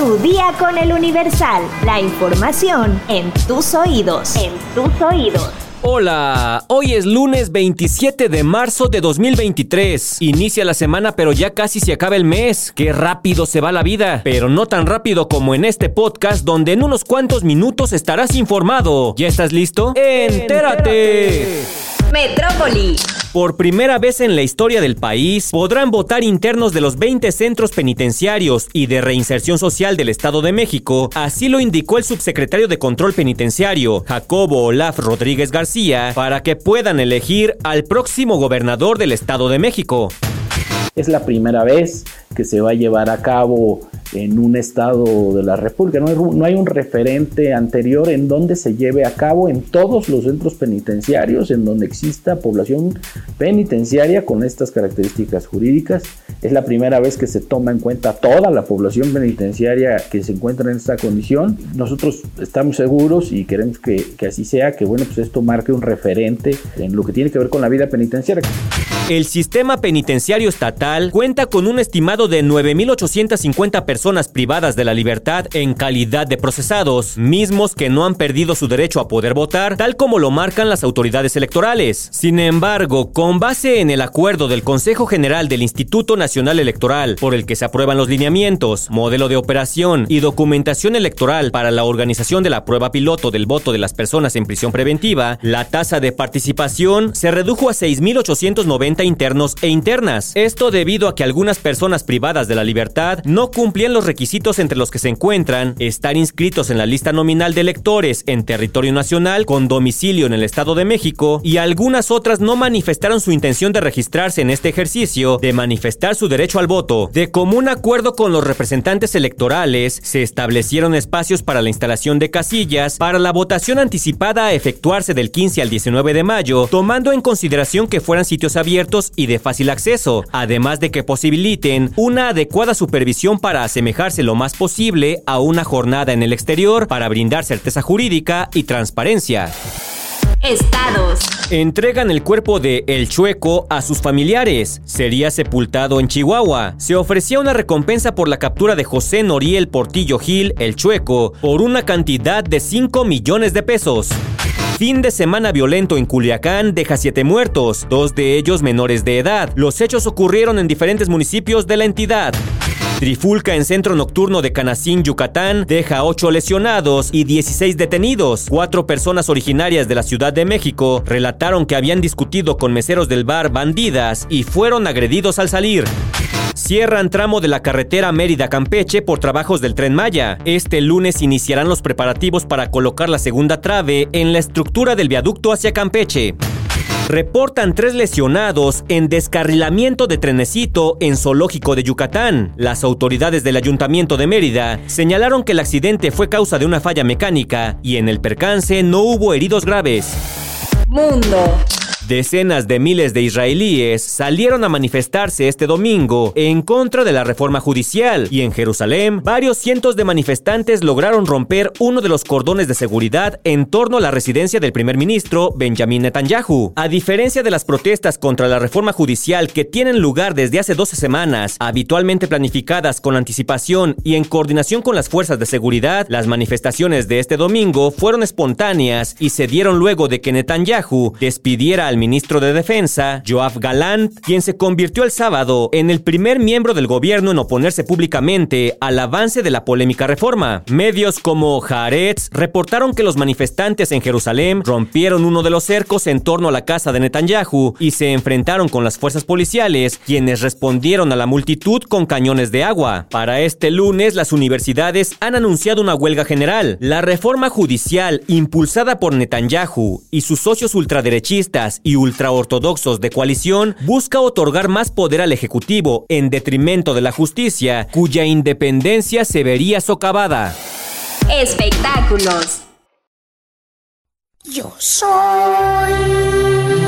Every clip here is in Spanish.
Tu día con el Universal. La información en tus oídos. En tus oídos. Hola, hoy es lunes 27 de marzo de 2023. Inicia la semana pero ya casi se acaba el mes. Qué rápido se va la vida, pero no tan rápido como en este podcast donde en unos cuantos minutos estarás informado. ¿Ya estás listo? Entérate. Metrópoli. Por primera vez en la historia del país, podrán votar internos de los 20 centros penitenciarios y de reinserción social del Estado de México, así lo indicó el subsecretario de Control Penitenciario, Jacobo Olaf Rodríguez García, para que puedan elegir al próximo gobernador del Estado de México. Es la primera vez que se va a llevar a cabo en un estado de la República. No hay, un referente anterior en donde se lleve a cabo en todos los centros penitenciarios, en donde exista población penitenciaria con estas características jurídicas. Es la primera vez que se toma en cuenta toda la población penitenciaria que se encuentra en esta condición. Nosotros estamos seguros y queremos que, que así sea, que bueno, pues esto marque un referente en lo que tiene que ver con la vida penitenciaria. El sistema penitenciario estatal cuenta con un estimado de 9.850 personas privadas de la libertad en calidad de procesados, mismos que no han perdido su derecho a poder votar, tal como lo marcan las autoridades electorales. Sin embargo, con base en el acuerdo del Consejo General del Instituto Nacional Electoral, por el que se aprueban los lineamientos, modelo de operación y documentación electoral para la organización de la prueba piloto del voto de las personas en prisión preventiva, la tasa de participación se redujo a 6.890 internos e internas. Esto debido a que algunas personas privadas de la libertad no cumplían los requisitos entre los que se encuentran estar inscritos en la lista nominal de electores en territorio nacional con domicilio en el Estado de México y algunas otras no manifestaron su intención de registrarse en este ejercicio de manifestar su derecho al voto. De común acuerdo con los representantes electorales, se establecieron espacios para la instalación de casillas para la votación anticipada a efectuarse del 15 al 19 de mayo, tomando en consideración que fueran sitios abiertos y de fácil acceso, además de que posibiliten una adecuada supervisión para asemejarse lo más posible a una jornada en el exterior para brindar certeza jurídica y transparencia. Estados. Entregan el cuerpo de El Chueco a sus familiares. Sería sepultado en Chihuahua. Se ofrecía una recompensa por la captura de José Noriel Portillo Gil, El Chueco, por una cantidad de 5 millones de pesos. Fin de semana violento en Culiacán deja siete muertos, dos de ellos menores de edad. Los hechos ocurrieron en diferentes municipios de la entidad. Trifulca en centro nocturno de Canacín, Yucatán, deja 8 lesionados y 16 detenidos. Cuatro personas originarias de la Ciudad de México relataron que habían discutido con meseros del bar Bandidas y fueron agredidos al salir. Cierran tramo de la carretera Mérida-Campeche por trabajos del tren Maya. Este lunes iniciarán los preparativos para colocar la segunda trave en la estructura del viaducto hacia Campeche. Reportan tres lesionados en descarrilamiento de trenecito en Zoológico de Yucatán. Las autoridades del Ayuntamiento de Mérida señalaron que el accidente fue causa de una falla mecánica y en el percance no hubo heridos graves. Mundo. Decenas de miles de israelíes salieron a manifestarse este domingo en contra de la reforma judicial y en Jerusalén varios cientos de manifestantes lograron romper uno de los cordones de seguridad en torno a la residencia del primer ministro Benjamin Netanyahu. A diferencia de las protestas contra la reforma judicial que tienen lugar desde hace 12 semanas, habitualmente planificadas con anticipación y en coordinación con las fuerzas de seguridad, las manifestaciones de este domingo fueron espontáneas y se dieron luego de que Netanyahu despidiera al ministro de Defensa, Joab Galant, quien se convirtió el sábado en el primer miembro del gobierno en oponerse públicamente al avance de la polémica reforma. Medios como Haaretz reportaron que los manifestantes en Jerusalén rompieron uno de los cercos en torno a la casa de Netanyahu y se enfrentaron con las fuerzas policiales, quienes respondieron a la multitud con cañones de agua. Para este lunes, las universidades han anunciado una huelga general. La reforma judicial impulsada por Netanyahu y sus socios ultraderechistas y ultraortodoxos de coalición busca otorgar más poder al Ejecutivo en detrimento de la justicia, cuya independencia se vería socavada. Espectáculos. Yo soy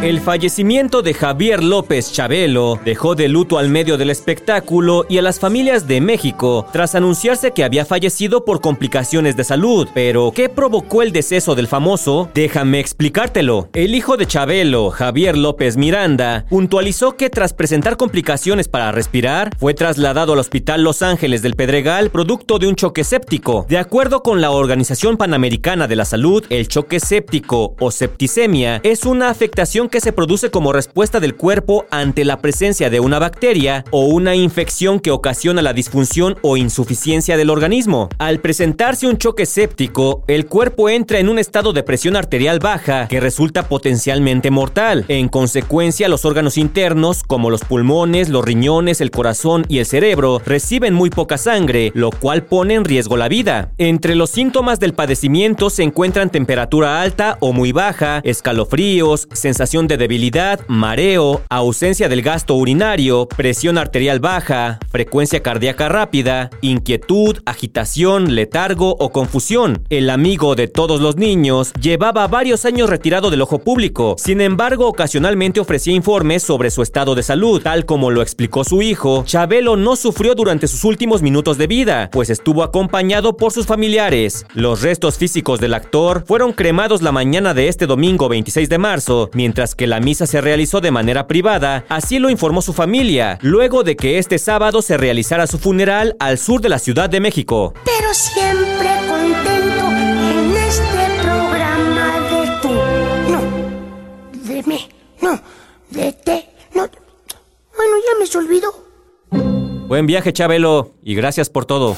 El fallecimiento de Javier López Chabelo dejó de luto al medio del espectáculo y a las familias de México tras anunciarse que había fallecido por complicaciones de salud. Pero, ¿qué provocó el deceso del famoso? Déjame explicártelo. El hijo de Chabelo, Javier López Miranda, puntualizó que tras presentar complicaciones para respirar, fue trasladado al Hospital Los Ángeles del Pedregal producto de un choque séptico. De acuerdo con la Organización Panamericana de la Salud, el choque séptico o septicemia es una afectación que se produce como respuesta del cuerpo ante la presencia de una bacteria o una infección que ocasiona la disfunción o insuficiencia del organismo. Al presentarse un choque séptico, el cuerpo entra en un estado de presión arterial baja que resulta potencialmente mortal. En consecuencia, los órganos internos, como los pulmones, los riñones, el corazón y el cerebro, reciben muy poca sangre, lo cual pone en riesgo la vida. Entre los síntomas del padecimiento se encuentran temperatura alta o muy baja, escalofríos, sensación de debilidad, mareo, ausencia del gasto urinario, presión arterial baja, frecuencia cardíaca rápida, inquietud, agitación, letargo o confusión. El amigo de todos los niños llevaba varios años retirado del ojo público, sin embargo ocasionalmente ofrecía informes sobre su estado de salud, tal como lo explicó su hijo. Chabelo no sufrió durante sus últimos minutos de vida, pues estuvo acompañado por sus familiares. Los restos físicos del actor fueron cremados la mañana de este domingo 26 de marzo, mientras que la misa se realizó de manera privada, así lo informó su familia, luego de que este sábado se realizara su funeral al sur de la Ciudad de México. Pero siempre contento en este programa de tú. No, de mí, no, de te, no. Bueno, ya me se olvidó. Buen viaje, Chabelo, y gracias por todo.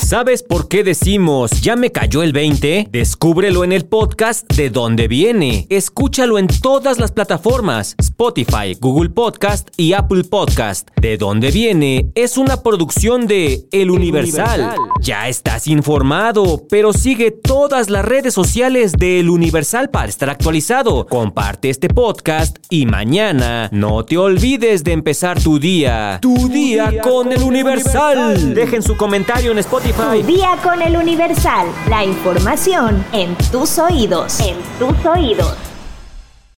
¿Sabes por qué decimos ya me cayó el 20? Descúbrelo en el podcast de dónde viene. Escúchalo en todas las plataformas: Spotify, Google Podcast y Apple Podcast. De dónde viene es una producción de El Universal. Universal. Ya estás informado, pero sigue todas las redes sociales de El Universal para estar actualizado. Comparte este podcast y mañana no te olvides de empezar tu día. Tu, tu día, día, con, con El Universal. Universal. Dejen su comentario en Spotify. Día con el Universal. La información en tus oídos. En tus oídos.